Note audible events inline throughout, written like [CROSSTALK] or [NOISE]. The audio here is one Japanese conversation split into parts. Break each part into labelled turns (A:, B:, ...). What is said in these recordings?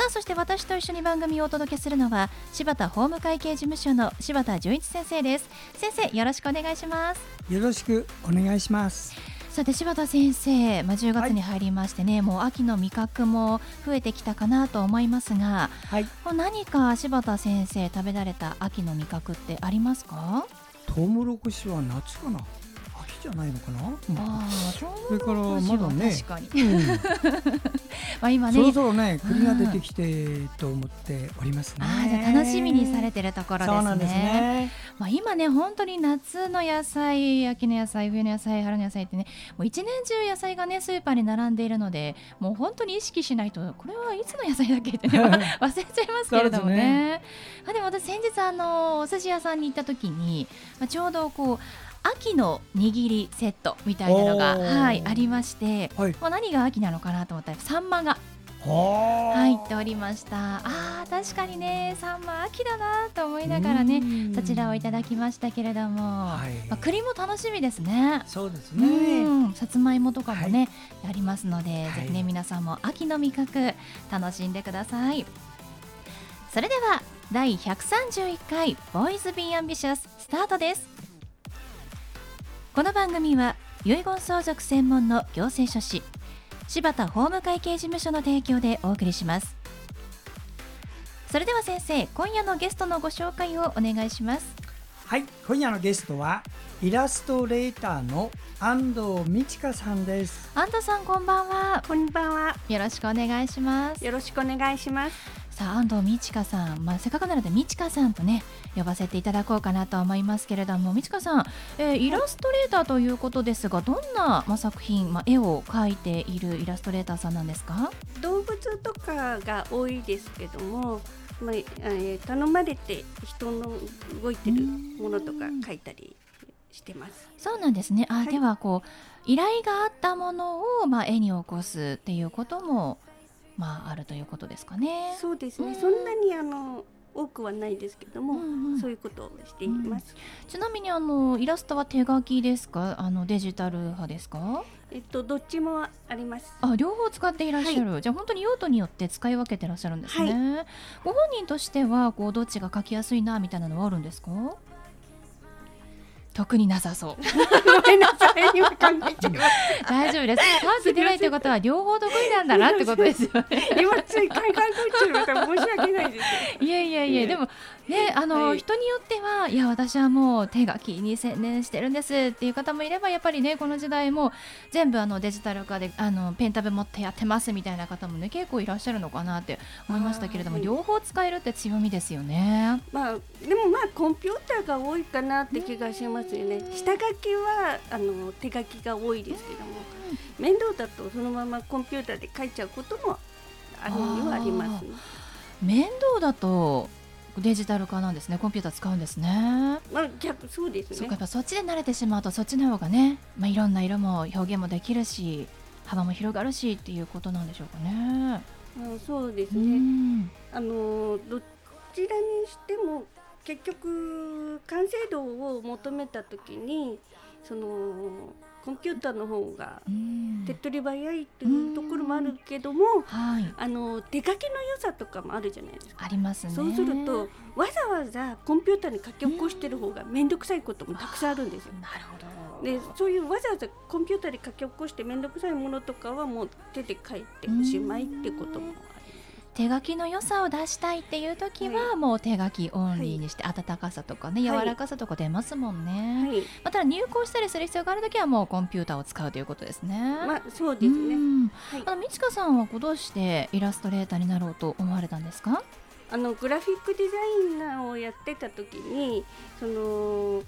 A: さあそして私と一緒に番組をお届けするのは柴田法務会計事務所の柴田純一先生です。先生よろしくお願いします。
B: よろしくお願いします。
A: さて柴田先生、まあ、10月に入りましてね、はい、もう秋の味覚も増えてきたかなと思いますが、はい、何か柴田先生食べられた秋の味覚ってありますか？
B: トウモロコシは夏かなじゃないのかな？あそれからまだね。確かに。うん、[LAUGHS] まあ今ね。そろそろね栗が出てきてと思っておりますね。あ
A: じゃ楽しみにされてるところですね。まあ今ね本当に夏の野菜、秋の野菜、冬の野菜、春の野菜ってねもう一年中野菜がねスーパーに並んでいるのでもう本当に意識しないとこれはいつの野菜だっけって、ね、[LAUGHS] 忘れちゃいますけれどもね。ねあでも私先日あのお寿司屋さんに行った時に、まあ、ちょうどこう秋の握りセットみたいなのが、はい、ありまして、はい、もう何が秋なのかなと思ったらサンマが入っておりました。あー確かにねサンマ秋だなと思いながらねそちらをいただきましたけれども、はい、まあ、栗も楽しみですね。
B: そうですね。
A: さつまいもとかもね、はい、ありますので、はい、ぜひね皆さんも秋の味覚楽しんでください。それでは第131回ボーイズビーアンビシャススタートですこの番組は遺言相続専門の行政書士柴田法務会計事務所の提供でお送りします。それでは先生今夜のゲストのご紹介をお願いします。
B: はい今夜のゲストはイラストレーターの安藤美智香さんです。
A: 安藤さんこんばんは。
C: こんばんは。
A: よろしくお願いします。
C: よろしくお願いします
A: さあ安藤美智香さん、まあ、せっかくなので美智香さんとね呼ばせていただこうかなと思いますけれども美智香さん、えー、イラストレーターということですがどんな、まあ、作品、まあ、絵を描いているイラストレーターさんなんですか？
C: 動物とかが多いですけどもまあえー、頼まれて人の動いてるものとか描いたりしてます。
A: そうなんですね。あ、はい、ではこう依頼があったものをまあ絵に起こすっていうこともまあ、あるということですかね。
C: そうですね、うん、そんなにあの多くはないですけども、うんうん、そういうことをしています、
A: うん、ちなみにあのイラストは手書きですか？あのデジタル派ですか？
C: えっとどっちもあります。
A: あ両方使っていらっしゃる、はい、じゃあ本当に用途によって使い分けてらっしゃるんですね、はい、ご本人としてはこうどっちが書きやすいなみたいなのはあるんですか？特になさそう。
C: ごめんなさい、今考えちゃいま
A: 大丈夫です。パン出ないってことは両方得意なんだなってことですよね。
C: 今つい考えちゃいました。申し訳ないです。[LAUGHS] い
A: やいやいや、でもね、あの、はい、人によってはいや私はもう手書きに専念してるんですっていう方もいればやっぱりねこの時代も全部あのデジタル化であのペンタブ持ってやってますみたいな方もね結構いらっしゃるのかなって思いましたけれども、両方使えるって強みですよね。
C: まあでもまあコンピューターが多いかなって気がしますよね。下書きはあの手書きが多いですけども、面倒だとそのままコンピューターで書いちゃうこともあるにはあります、ね、
A: 面倒だとデジタル化なんですね。コンピューター使うんですね。
C: まあ逆そうですね。
A: そうかやっぱそっちで慣れてしまうとそっちの方がねまあいろんな色も表現もできるし幅も広がるしっていうことなんでしょうかね。
C: あそうですね。あのどちらにしても結局完成度を求めた時にそのコンピューターの方が手っ取り早いっていうところもあるけども、はい、あの手書きの良さとかもあるじゃないですか。
A: ありますね。
C: そうするとわざわざコンピューターに書き起こしてる方が面倒くさいこともたくさんあるんですよ。
A: なるほど。
C: でそういうわざわざコンピューターで書き起こして面倒くさいものとかはもう手で書いておしまいってことも
A: 手書きの良さを出したいっていう時は、もう手書きオンリーにして、温かさとかね柔らかさとか出ますもんね、はい、まただ入稿したりする必要がある時はもうコンピューターを使うということですね。
C: まあそうですね、
A: あの美智香さんはどうしてイラストレーターになろうと思われたんですか？
C: あのグラフィックデザイナーをやってた時にその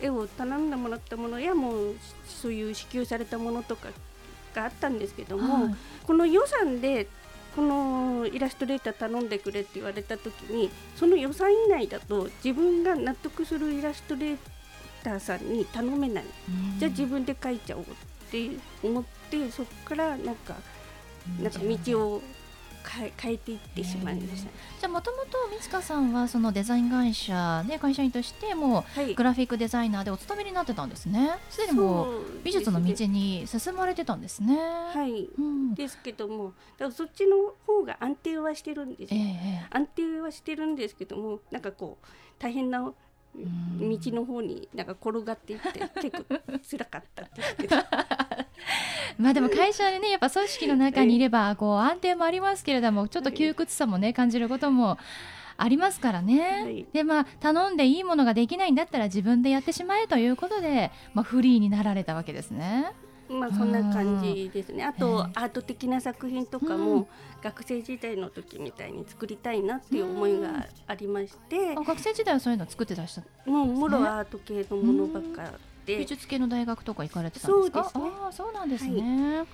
C: 絵を頼んでもらったものやもうそういう支給されたものとかがあったんですけども、はい、この予算でこのイラストレーター頼んでくれって言われた時にその予算以内だと自分が納得するイラストレーターさんに頼めない、じゃあ自分で描いちゃおうって思ってそこからなんかなんか道を変えていってしまいました、
A: じゃあもともと三塚さんはそのデザイン会社で会社員としてもグラフィックデザイナーでお勤めになってたんですね。すでにもう美術の道に進まれてたんですね。
C: はい、うん、ですけどもだからそっちの方が安定はしてるんですよ、えー、安定はしてるんですけどもなんかこう大変な道の方になんか転がっていって [LAUGHS] 結構辛かったですけど [LAUGHS]
A: まあでも会社でねやっぱ組織の中にいればこう安定もありますけれどもちょっと窮屈さもね感じることもありますからね、はい、でまあ頼んでいいものができないんだったら自分でやってしまえということで、まあ、フリーになられたわけですね。
C: まあそんな感じですね。あと、アート的な作品とかも、学生時代の時みたいに作りたいなっていう思いがありまして、
A: あ学生時代はそういうの作ってらっしゃ
C: た、もうもろアート系のものばっかで、
A: 美術系の大学とか行かれてたんですか？そうですね、あそうなんですね。はい。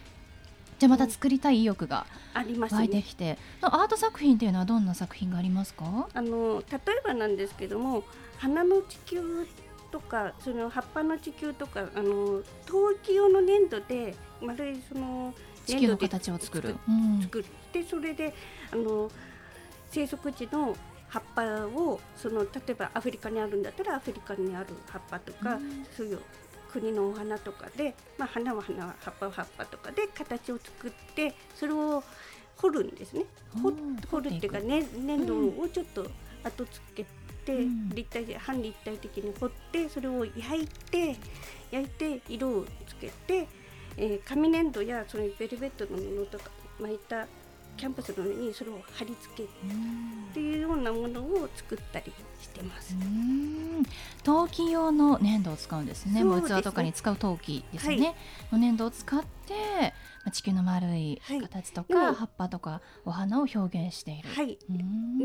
A: じゃあまた作りたい意欲が湧いてきて、ね、アート作品っていうのはどんな作品がありますか？
C: あの例えばなんですけども花の地球とかその葉っぱの地球とかあの陶器用の粘土で丸いその
A: 地球の形を作る。
C: 作ってそれであの生息地の葉っぱをその例えばアフリカにあるんだったらアフリカにある葉っぱとか、うん、そういう国のお花とかで、まあ、花は花葉っぱは葉っぱとかで形を作ってそれを掘るんですね。掘るっていうか、ね、粘土をちょっと後付けて、うん、立体で半立体的に掘ってそれを焼いて焼いて色をつけて、えー、紙粘土やそのベルベットの布とか巻いたキャンパスの上にそれを貼り付けっていうようなものを作ったりしてます。
A: 陶器用の粘土を使うんですね。もう器とかに使う陶器ですね。はい、の粘土を使って地球の丸い形とか、はい、葉っぱとかお花を表現している。
C: はい。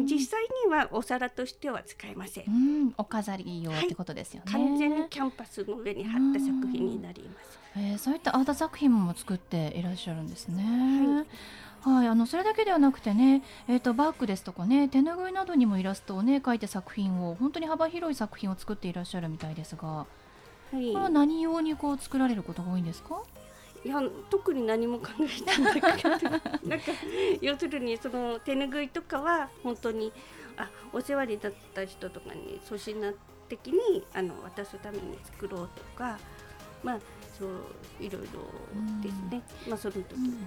C: 実際にはお皿としては使えません。
A: んお飾り用ってことですよね、
C: はい、完全にキャンパスの上に貼った作品になります。
A: えー、そういったアート作品も作っていらっしゃるんですね。はいはい、あのそれだけではなくてね、えーと、バッグですとかね手ぬぐいなどにもイラストをね描いて作品を本当に幅広い作品を作っていらっしゃるみたいですが、はい、これは何用にこう作られることが多いんですか？
C: いや特に何も考えてないなんか要するにその手ぬぐいとかは本当にあお世話になった人とかに粗品的にあの渡すために作ろうとかまあそういろいろですね、まあその時、うんうん。
A: うん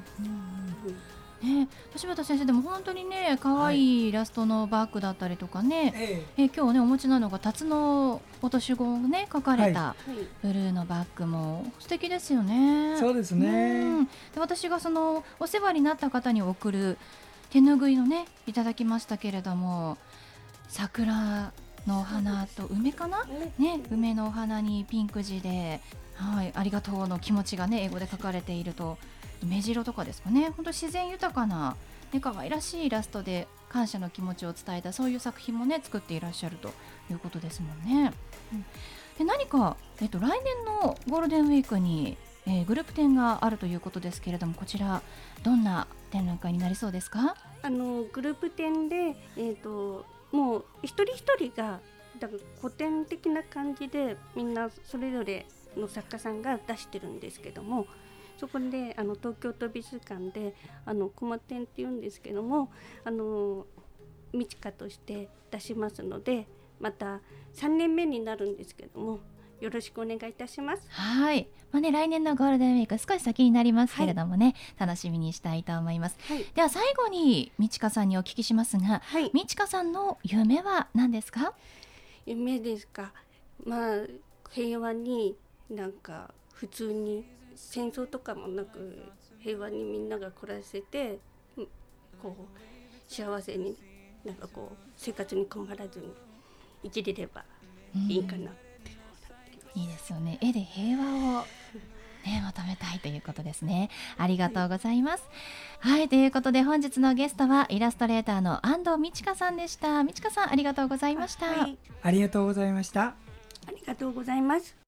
A: ね、橋本先生でも本当にね可愛いイラストのバッグだったりとかね、はい、ええ今日ねお持ちなのが辰の落とし子をね書かれたブルーのバッグも素敵ですよね。
B: そうですね、
A: で私がそのお世話になった方に送る手ぬぐいのねいただきましたけれども桜のお花と梅かな、ね、梅のお花にピンク地で、はい、ありがとうの気持ちがね英語で書かれていると目白とかですかね。本当自然豊かな、ね、可愛らしいイラストで感謝の気持ちを伝えたそういう作品もね作っていらっしゃるということですもんね。うん、で何か、えっと、来年のゴールデンウィークに、えー、グループ展があるということですけれどもこちらどんな展覧会になりそうですか？
C: あのグループ展で、えーと、もう一人一人がだから古典的な感じでみんなそれぞれの作家さんが出してるんですけどもそこであの東京都美術館であのコマ展っていうんですけどもあの道家として出しますのでまた3年目になるんですけどもよろしくお願いいたします。
A: はい。まあね、来年のゴールデンウィーク少し先になりますけれどもね、はい、楽しみにしたいと思います。はい、では最後に道香さんにお聞きしますが、はい、道香さんの夢は何ですか？
C: 夢ですか。まあ平和になんか普通に戦争とかもなく平和にみんなが暮らせてこう幸せになんかこう生活に困らずに生きれればいいかなって、
A: いいですよね絵で平和をね、求めたいということですね。ありがとうございます。はい、ということで本日のゲストはイラストレーターの安藤美智香さんでした。美智香さんありがとうございました。はい、
B: ありがとうございました。あ
C: りがとうございます。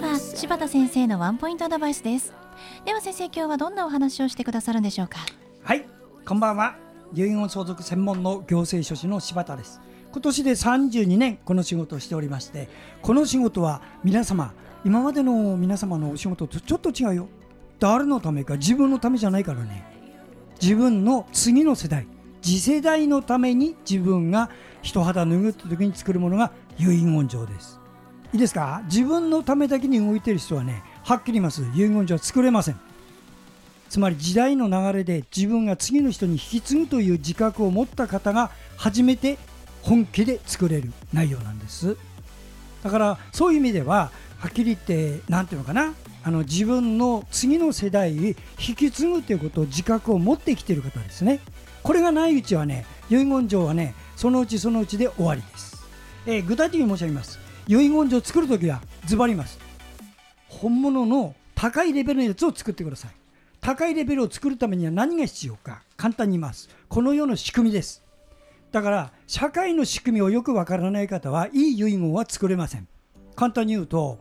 A: は柴田先生のワンポイントアドバイスです。では先生今日はどんなお話をしてくださるんでしょうか？
B: はいこんばんは。遺言相続専門の行政書士の柴田です。今年で32年この仕事をしておりましてこの仕事は皆様今までの皆様のお仕事とちょっと違うよ。誰のためか自分のためじゃないからね。自分の次の世代次世代のために自分が一肌脱ぐって時に作るものが遺言状です。いいですか？自分のためだけに動いている人はねはっきり言います。遺言状は作れません。つまり時代の流れで自分が次の人に引き継ぐという自覚を持った方が初めて本気で作れる内容なんです。だからそういう意味でははっきり言って何ていうのかな？あの自分の次の世代に引き継ぐということを自覚を持ってきている方ですね。これがないうちはね遺言状はねそのうちそのうちで終わりです、えー、具体的に申し上げます。遺言状を作るときはズバリます。本物の高いレベルのやつを作ってください。高いレベルを作るためには何が必要か簡単に言います。この世の仕組みです。だから社会の仕組みをよくわからない方はいい遺言は作れません。簡単に言うと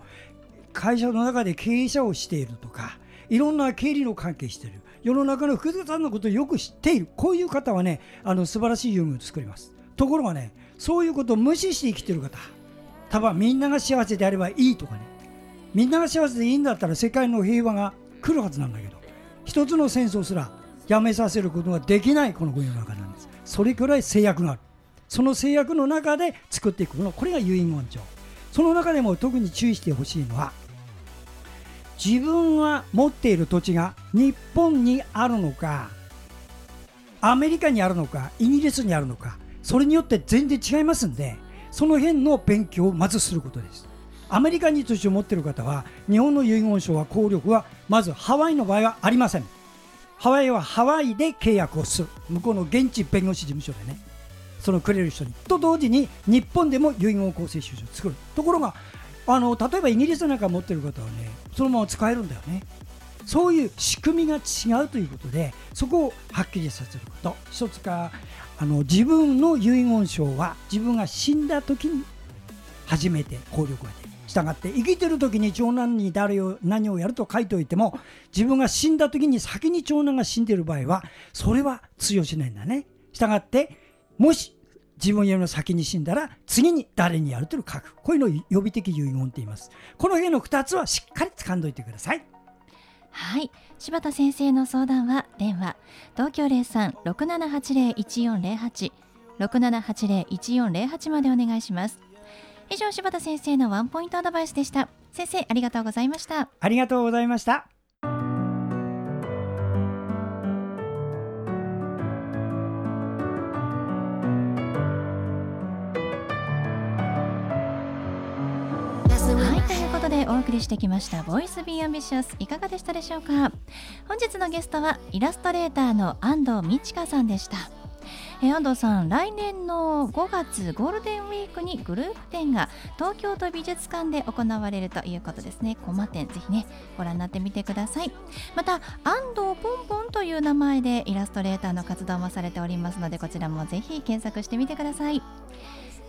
B: 会社の中で経営者をしているとかいろんな経理の関係している。世の中の複雑なことをよく知っている。こういう方はねあの素晴らしい遺言を作ります。ところがねそういうことを無視して生きている方多分みんなが幸せであればいいとかね。みんなが幸せでいいんだったら世界の平和が来るはずなんだけど。一つの戦争すらやめさせることができないこの世の中なんです。それくらい制約がある。その制約の中で作っていくもの。これが遺言状。その中でも特に注意してほしいのは自分が持っている土地が日本にあるのかアメリカにあるのかイギリスにあるのかそれによって全然違いますんでその辺の勉強をまずすることです。アメリカに土地を持っている方は日本の遺言書は効力はまずハワイの場合はありません。ハワイはハワイで契約をする。向こうの現地弁護士事務所でね。そのくれる人に。と同時に日本でも遺言公正収書を作る。ところがあの例えばイギリスなんか持っている方はねそのまま使えるんだよね。そういう仕組みが違うということでそこをはっきりさせること。一つかあの自分の遺言書は自分が死んだ時に初めて効力が出るしたがって生きてる時に長男に誰を何をやると書いておいても自分が死んだ時に先に長男が死んでる場合はそれは通用しないんだね。したがってもし自分よりも先に死んだら次に誰にやるという書く。こういうのを予備的遺言って言います。この辺の2つはしっかり掴んどいてください。
A: はい。柴田先生の相談は電話。東京03-6780-1408 6780-1408までお願いします。以上柴田先生のワンポイントアドバイスでした。先生ありがとうございました。
B: ありがとうございました。
A: でお送りしてきました「ボイスビーアンビシャスいかがでしたでしょうか？本日のゲストはイラストレーターの安藤美智香さんでした。え安藤さん来年の5月ゴールデンウィークにグループ展が東京都美術館で行われるということですね。コマ展ぜひねご覧になってみてください。また安藤ポンポンという名前でイラストレーターの活動もされておりますのでこちらもぜひ検索してみてください。